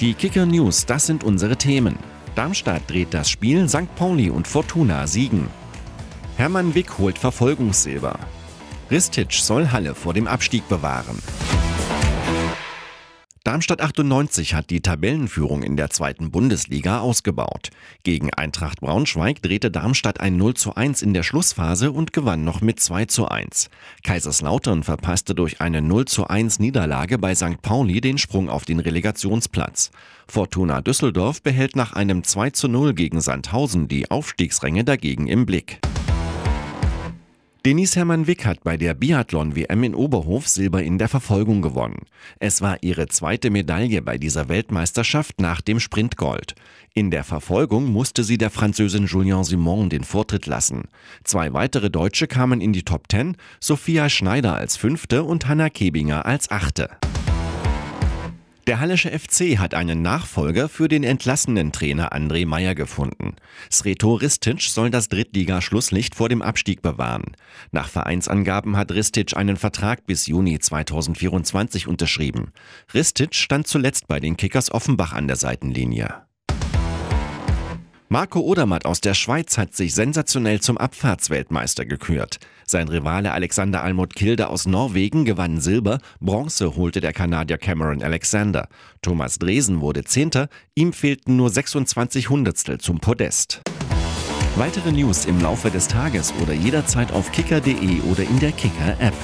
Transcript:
Die Kicker News, das sind unsere Themen. Darmstadt dreht das Spiel, St. Pauli und Fortuna siegen. Hermann Wick holt Verfolgungssilber. Ristic soll Halle vor dem Abstieg bewahren. Darmstadt 98 hat die Tabellenführung in der zweiten Bundesliga ausgebaut. Gegen Eintracht Braunschweig drehte Darmstadt ein 0 zu 1 in der Schlussphase und gewann noch mit 2 zu 1. Kaiserslautern verpasste durch eine 0 zu 1 Niederlage bei St. Pauli den Sprung auf den Relegationsplatz. Fortuna Düsseldorf behält nach einem 2 zu 0 gegen Sandhausen die Aufstiegsränge dagegen im Blick. Denise Hermann Wick hat bei der Biathlon-WM in Oberhof Silber in der Verfolgung gewonnen. Es war ihre zweite Medaille bei dieser Weltmeisterschaft nach dem Sprintgold. In der Verfolgung musste sie der Französin Julien Simon den Vortritt lassen. Zwei weitere Deutsche kamen in die Top Ten, Sophia Schneider als Fünfte und Hanna Kebinger als Achte. Der Hallische FC hat einen Nachfolger für den entlassenen Trainer André Meyer gefunden. Sreto Ristic soll das Drittliga-Schlusslicht vor dem Abstieg bewahren. Nach Vereinsangaben hat Ristic einen Vertrag bis Juni 2024 unterschrieben. Ristic stand zuletzt bei den Kickers Offenbach an der Seitenlinie. Marco Odermatt aus der Schweiz hat sich sensationell zum Abfahrtsweltmeister gekürt. Sein Rivale Alexander Almut Kilde aus Norwegen gewann Silber, Bronze holte der Kanadier Cameron Alexander. Thomas Dresen wurde Zehnter, ihm fehlten nur 26 Hundertstel zum Podest. Weitere News im Laufe des Tages oder jederzeit auf kicker.de oder in der Kicker-App.